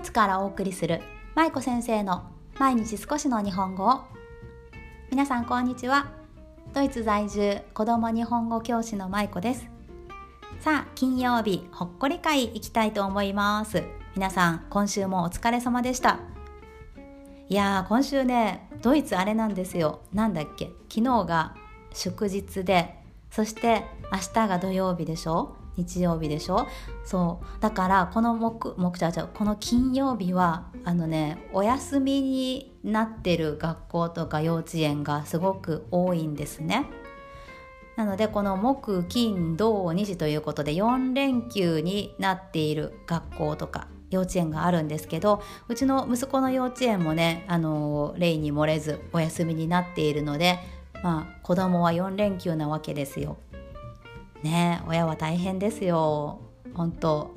イツからお送りする舞子先生の毎日少しの日本語を。皆さんこんにちは。ドイツ在住子供日本語教師の舞子です。さあ金曜日ほっこり会行きたいと思います。皆さん今週もお疲れ様でした。いやー今週ねドイツあれなんですよ。なんだっけ？昨日が祝日でそして明日が土曜日でしょ？日曜日でしょ？そうだからこの木木ちゃちゃこの金曜日はあのねお休みになってる学校とか幼稚園がすごく多いんですね。なのでこの木金土日ということで4連休になっている学校とか幼稚園があるんですけどうちの息子の幼稚園もねあの例に漏れずお休みになっているのでまあ子供は4連休なわけですよ。ね親は大変ですよ。本当。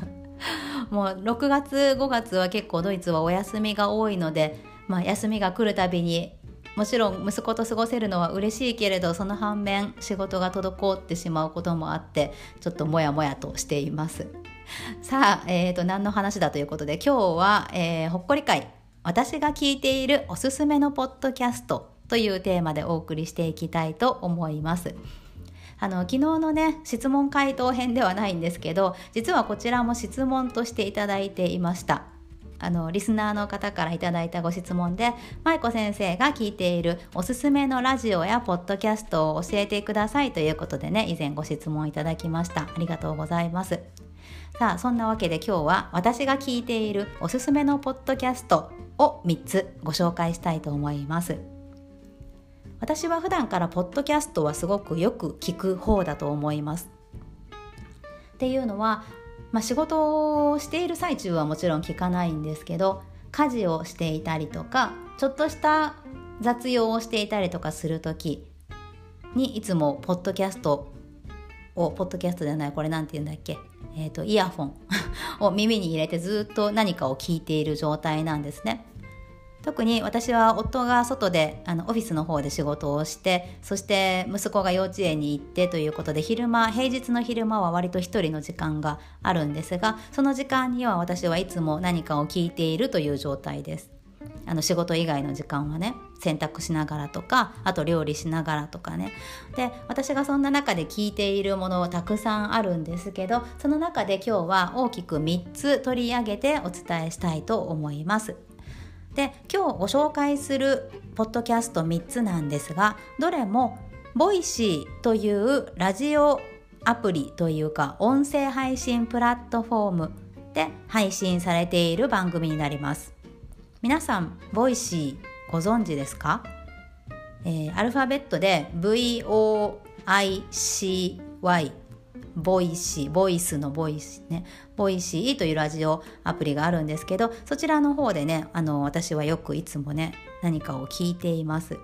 もう6月5月は結構ドイツはお休みが多いので、まあ、休みが来るたびにもちろん息子と過ごせるのは嬉しいけれどその反面仕事が滞ってしまうこともあってちょっとモヤモヤとしています。さあ、えーと、何の話だということで今日は、えー、ほっこり会。私が聞いているおすすめのポッドキャストというテーマでお送りしていきたいと思います。あの昨日のね質問回答編ではないんですけど実はこちらも質問としていただいていました。あのリスナーの方からいただいたご質問で舞子先生が聞いているおすすめのラジオやポッドキャストを教えてくださいということでね以前ご質問いただきました。ありがとうございます。さあそんなわけで今日は私が聞いているおすすめのポッドキャストを3つご紹介したいと思います。私は普段からポッドキャストはすごくよく聞く方だと思います。っていうのは、まあ、仕事をしている最中はもちろん聞かないんですけど家事をしていたりとかちょっとした雑用をしていたりとかする時にいつもポッドキャストをポッドキャストじゃないこれ何て言うんだっけ？えっ、ー、とイヤホン を耳に入れてずっと何かを聞いている状態なんですね。特に私は夫が外であのオフィスの方で仕事をしてそして息子が幼稚園に行ってということで昼間平日の昼間は割と一人の時間があるんですがその時間には私はいつも何かを聞いているという状態です。あの仕事以外の時間はね洗濯しながらとかあと料理しながらとかねで私がそんな中で聞いているものはたくさんあるんですけどその中で今日は大きく3つ取り上げてお伝えしたいと思いますで今日ご紹介するポッドキャスト3つなんですがどれもボイシーというラジオアプリというか音声配信プラットフォームで配信されている番組になります。皆さんボイシーご存知ですか、えー、アルファベットで VOICY ボイシー、ボイスのボイスね、ボイシーというラジオアプリがあるんですけど、そちらの方でね、あの、私はよくいつもね、何かを聞いています。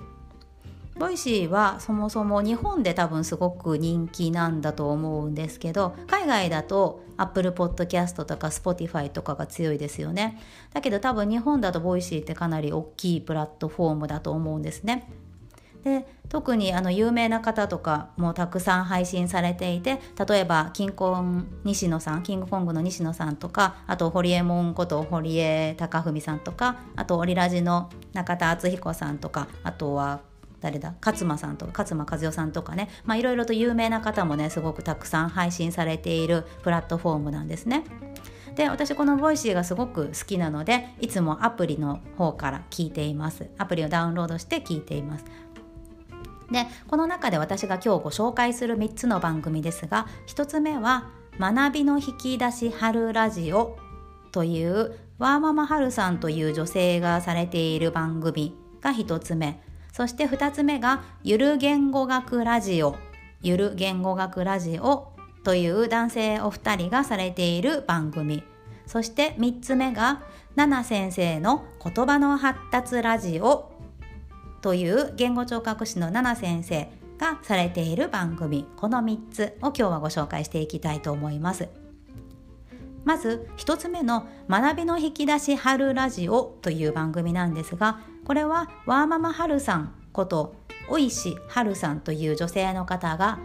ボイシーはそもそも日本で多分すごく人気なんだと思うんですけど海外だと Apple Podcast とか Spotify とかが強いですよねだけど多分日本だとボイシーってかなり大きいプラットフォームだと思うんですねで特にあの有名な方とかもたくさん配信されていて例えばキンコン西野さんキングコングの西野さんとかあと堀江門こと堀江貴文さんとかあとオリラジの中田敦彦さんとかあとは誰だ勝間さんとか勝間和代さんとかねいろいろと有名な方もねすごくたくさん配信されているプラットフォームなんですね。で私このボイシーがすごく好きなのでいつもアプリの方から聞いていますアプリをダウンロードして聞いていますでこの中で私が今日ご紹介する3つの番組ですが1つ目は「学びの引き出し春ラジオ」というワーママハルさんという女性がされている番組が1つ目。そして2つ目が「ゆる言語学ラジオ」「ゆる言語学ラジオ」という男性お二人がされている番組。そして3つ目が「ナナ先生の言葉の発達ラジオ」という言語聴覚士のナナ先生がされている番組この3つを今日はご紹介していきたいと思います。まず1つ目の「学びの引き出し春ラジオ」という番組なんですがこれはワーママハルさんこと大石春さんという女性の方が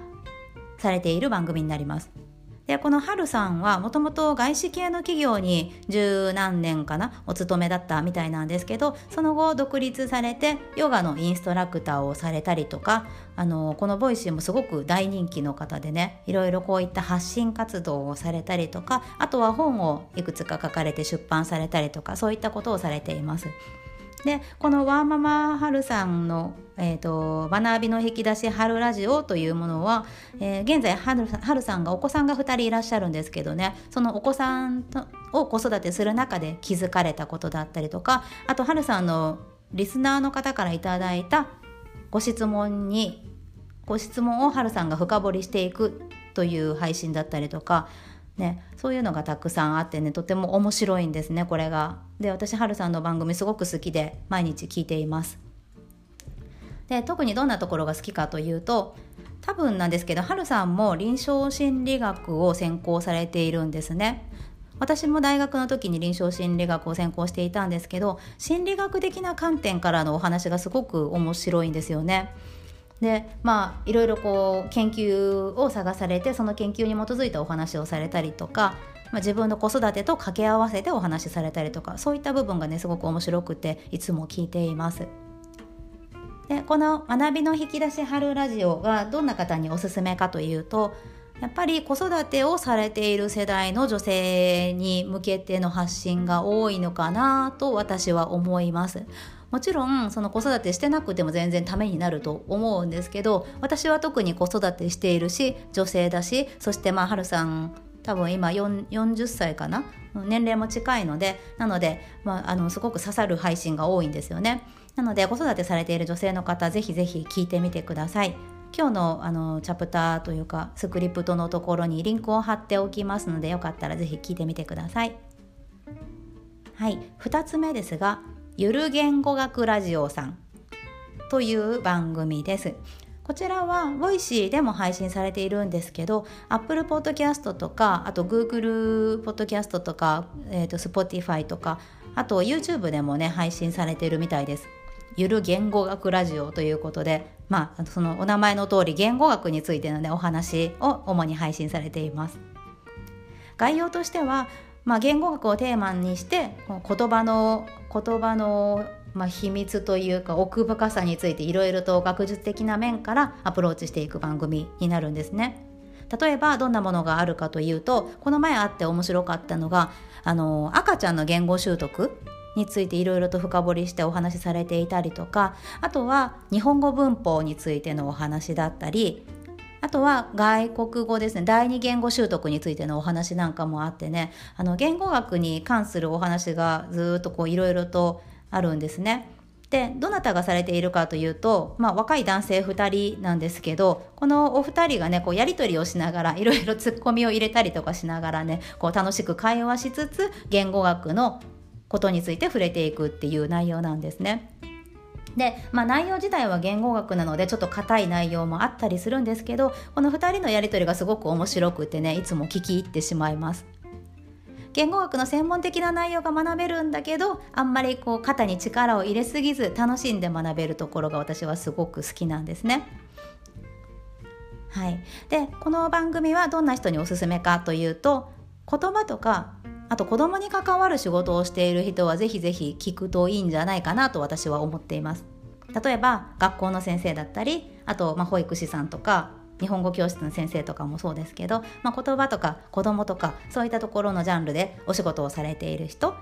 されている番組になります。でこの春さんはもともと外資系の企業に十何年かなお勤めだったみたいなんですけどその後独立されてヨガのインストラクターをされたりとかあのこのボイシーもすごく大人気の方でねいろいろこういった発信活動をされたりとかあとは本をいくつか書かれて出版されたりとかそういったことをされています。でこのワーママハルさんの、えーと「学びの引き出し春ラジオ」というものは、えー、現在春春さんがお子さんが2人いらっしゃるんですけどね。そのお子さんとを子育てする中で気づかれたことだったりとかあと春さんのリスナーの方からいただいたご質問にご質問を春さんが深掘りしていくという配信だったりとかね、そういうのがたくさんあってねとても面白いんですねこれが。で私はるさんの番組すごく好きで毎日聞いています。で特にどんなところが好きかというと多分なんですけどはるさんも臨床心理学を専攻されているんですね。私も大学の時に臨床心理学を専攻していたんですけど心理学的な観点からのお話がすごく面白いんですよね。でまあいろいろこう研究を探されてその研究に基づいたお話をされたりとか、まあ、自分の子育てと掛け合わせてお話しされたりとかそういった部分がねすごく面白くていつも聞いています。でこの「学びの引き出し春ラジオ」がどんな方におすすめかというとやっぱり子育てをされている世代の女性に向けての発信が多いのかなと私は思います。もちろんその子育てしてなくても全然ためになると思うんですけど私は特に子育てしているし女性だしそしてまあはるさん多分今40歳かな？年齢も近いのでなので、まあ、あのすごく刺さる配信が多いんですよね。なので子育てされている女性の方ぜひぜひ聞いてみてください。今日のあのチャプターというかスクリプトのところにリンクを貼っておきますのでよかったらぜひ聞いてみてください。はい。2つ目ですがゆる言語学ラジオさんという番組です。こちらは voicy でも配信されているんですけど Apple Podcast とかあと Google Podcast とか、えー、と Spotify とかあと YouTube でもね配信されているみたいです。ゆる言語学ラジオということで、まあ、そのお名前の通り言語学についての、ね、お話を主に配信されています。概要としてはまあ、言語学をテーマにして言葉の言葉のまあ、秘密というか奥深さについていろいろと学術的な面からアプローチしていく番組になるんですね。例えばどんなものがあるかというとこの前あって面白かったのがあの赤ちゃんの言語習得についていろいろと深掘りしてお話しされていたりとかあとは日本語文法についてのお話だったりあとは外国語ですね第二言語習得についてのお話なんかもあってねあの言語学に関するお話がずっとこういろいろとあるんですね。でどなたがされているかというと、まあ、若い男性2人なんですけどこのお二人がねこうやり取りをしながらいろいろツッコミを入れたりとかしながらねこう楽しく会話しつつ言語学のことについて触れていくっていう内容なんですね。で、まあ、内容自体は言語学なのでちょっと硬い内容もあったりするんですけどこの2人のやり取りがすごく面白くてねいつも聞き入ってしまいます。言語学の専門的な内容が学べるんだけどあんまりこう肩に力を入れすぎず楽しんで学べるところが私はすごく好きなんですね。はい、でこの番組はどんな人におすすめかというと言葉とかあと子供に関わる仕事をしている人はぜひぜひ聞くといいんじゃないかなと私は思っています例えば学校の先生だったりあとま保育士さんとか日本語教室の先生とかもそうですけど、まあ、言葉とか子供とかそういったところのジャンルでお仕事をされている人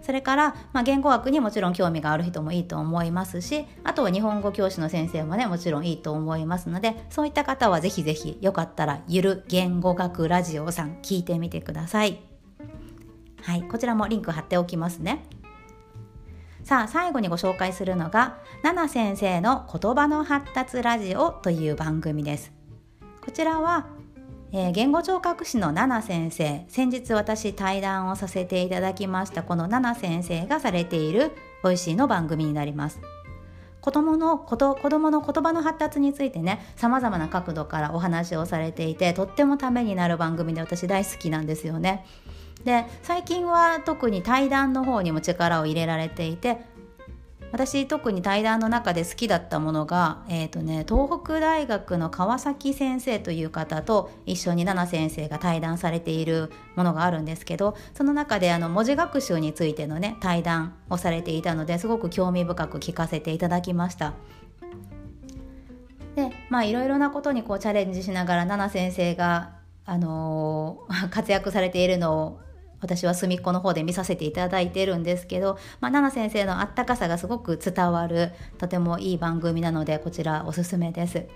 それから、まあ、言語学にもちろん興味がある人もいいと思いますしあとは日本語教師の先生もねもちろんいいと思いますのでそういった方はぜひぜひよかったらゆる言語学ラジオさん聞いてみてください。はい、こちらもリンク貼っておきますね。さあ最後にご紹介するのが「ナナ先生の言葉の発達ラジオ」という番組です。こちらは、えー、言語聴覚士のナナ先生先日私対談をさせていただきましたこのナナ先生がされているボイシーの番組になります。子供のこと子供の言葉の発達についてねさまざまな角度からお話をされていてとってもためになる番組で私大好きなんですよね。で最近は特に対談の方にも力を入れられていて私特に対談の中で好きだったものが、えーとね、東北大学の川崎先生という方と一緒に奈々先生が対談されているものがあるんですけどその中であの文字学習についてのね対談をされていたのですごく興味深く聞かせていただきました。でまあいろいろなことにこうチャレンジしながら奈々先生が、あのー、活躍されているのを私は隅っこの方で見させていただいてるんですけど、まあ、奈々先生のあったかさがすごく伝わるとてもいい番組なのでこちらおすすめです。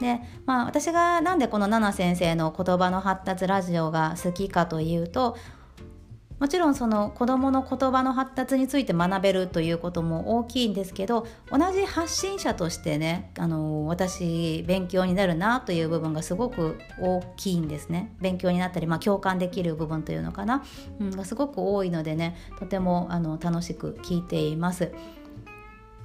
でまあ、私がなんでこの奈々先生の言葉の発達ラジオが好きかというともちろんその子どもの言葉の発達について学べるということも大きいんですけど同じ発信者としてねあの私勉強になるなという部分がすごく大きいんですね。勉強になったり、まあ、共感できる部分というのかな、うん、がすごく多いのでねとてもあの楽しく聞いています。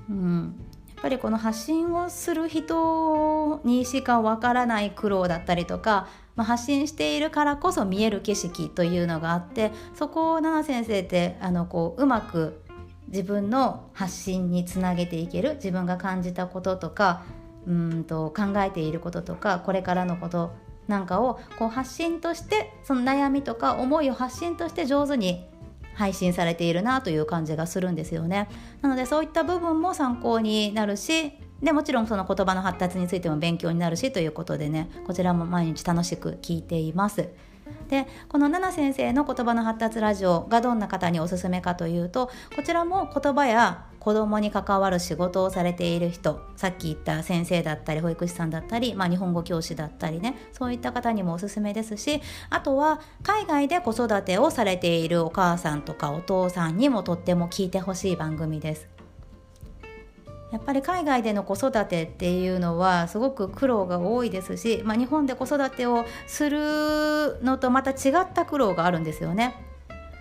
うん。ぱりこの発信をする人にしかわからない苦労だったりとかまあ、発信しているからこそ見える景色というのがあってそこを奈々先生ってあのこううまく自分の発信につなげていける自分が感じたこととかうんと考えていることとかこれからのことなんかをこう発信としてその悩みとか思いを発信として上手に配信されているなという感じがするんですよね。なのでそういった部分も参考になるしでもちろんその言葉の発達についても勉強になるしということでねこちらも毎日楽しく聞いています。でこの奈々先生の言葉の発達ラジオがどんな方におすすめかというとこちらも言葉や子供に関わる仕事をされている人さっき言った先生だったり保育士さんだったり、まあ、日本語教師だったりねそういった方にもおすすめですしあとは海外で子育てをされているお母さんとかお父さんにもとっても聞いてほしい番組です。やっぱり海外での子育てっていうのはすごく苦労が多いですし、まあ、日本で子育てをするのとまた違った苦労があるんですよね。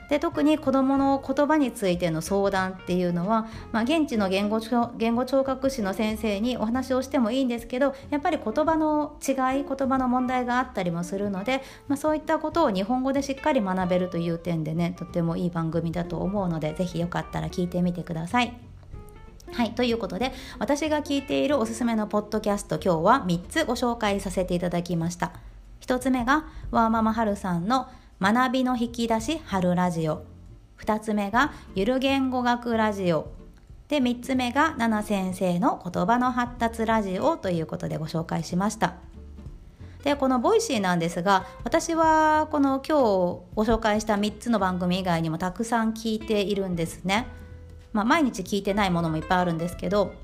で特に子どもの言葉についての相談っていうのは、まあ、現地の言語言語聴覚士の先生にお話をしてもいいんですけどやっぱり言葉の違い言葉の問題があったりもするので、まあ、そういったことを日本語でしっかり学べるという点でねとってもいい番組だと思うので是非よかったら聞いてみてください。はい、ということで私が聞いているおすすめのポッドキャスト今日は3つご紹介させていただきました1つ目がワーママハルさんの学びの引き出し春ラジオ。2つ目がゆる言語学ラジオ。で3つ目が奈々先生の言葉の発達ラジオということでご紹介しました。でこのボイシーなんですが私はこの今日ご紹介した3つの番組以外にもたくさん聞いているんですね。まあ、毎日聞いてないものもいっぱいあるんですけど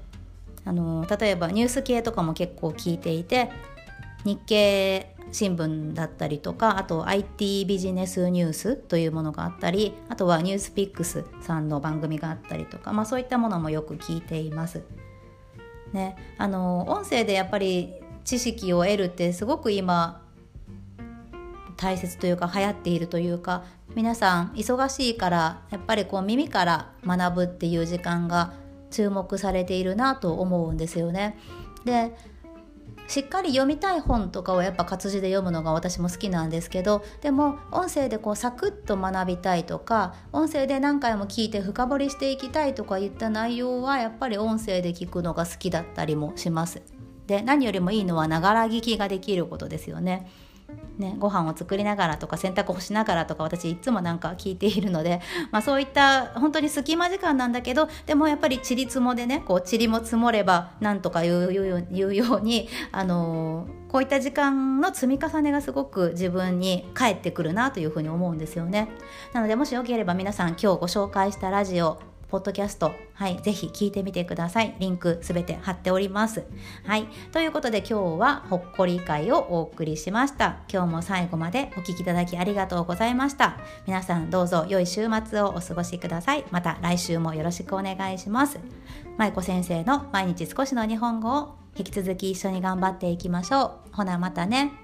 あの例えばニュース系とかも結構聞いていて日経新聞だったりとかあと IT ビジネスニュースというものがあったりあとはニュースピックスさんの番組があったりとか、まあ、そういったものもよく聞いています。ね、あの音声でやっぱり知識を得るってすごく今大切というか流行っているというか皆さん忙しいからやっぱりこう耳から学ぶっていう時間が注目されているなと思うんですよね。でしっかり読みたい本とかをやっぱ活字で読むのが私も好きなんですけどでも音声でこうサクッと学びたいとか音声で何回も聞いて深掘りしていきたいとか言った内容はやっぱり音声で聞くのが好きだったりもします。で何よりもいいのはながら聞きができることですよね。ね、ご飯を作りながらとか洗濯をしながらとか私いつもなんか聞いているので、まあ、そういった本当に隙間時間なんだけどでもやっぱりちりつもでねこう塵も積もればなんとか言う言うように、あのー、こういった時間の積み重ねがすごく自分に返ってくるなというふうに思うんですよね。なのでもしよければ皆さん今日ご紹介したラジオポッドキャスト、はい、ぜひ聞いてみてください。リンクすべて貼っております。はい、ということで今日はほっこり会をお送りしました。今日も最後までお聴きいただきありがとうございました。皆さんどうぞ良い週末をお過ごしください。また来週もよろしくお願いします。まいこ先生の毎日少しの日本語を引き続き一緒に頑張っていきましょう。ほなまたね。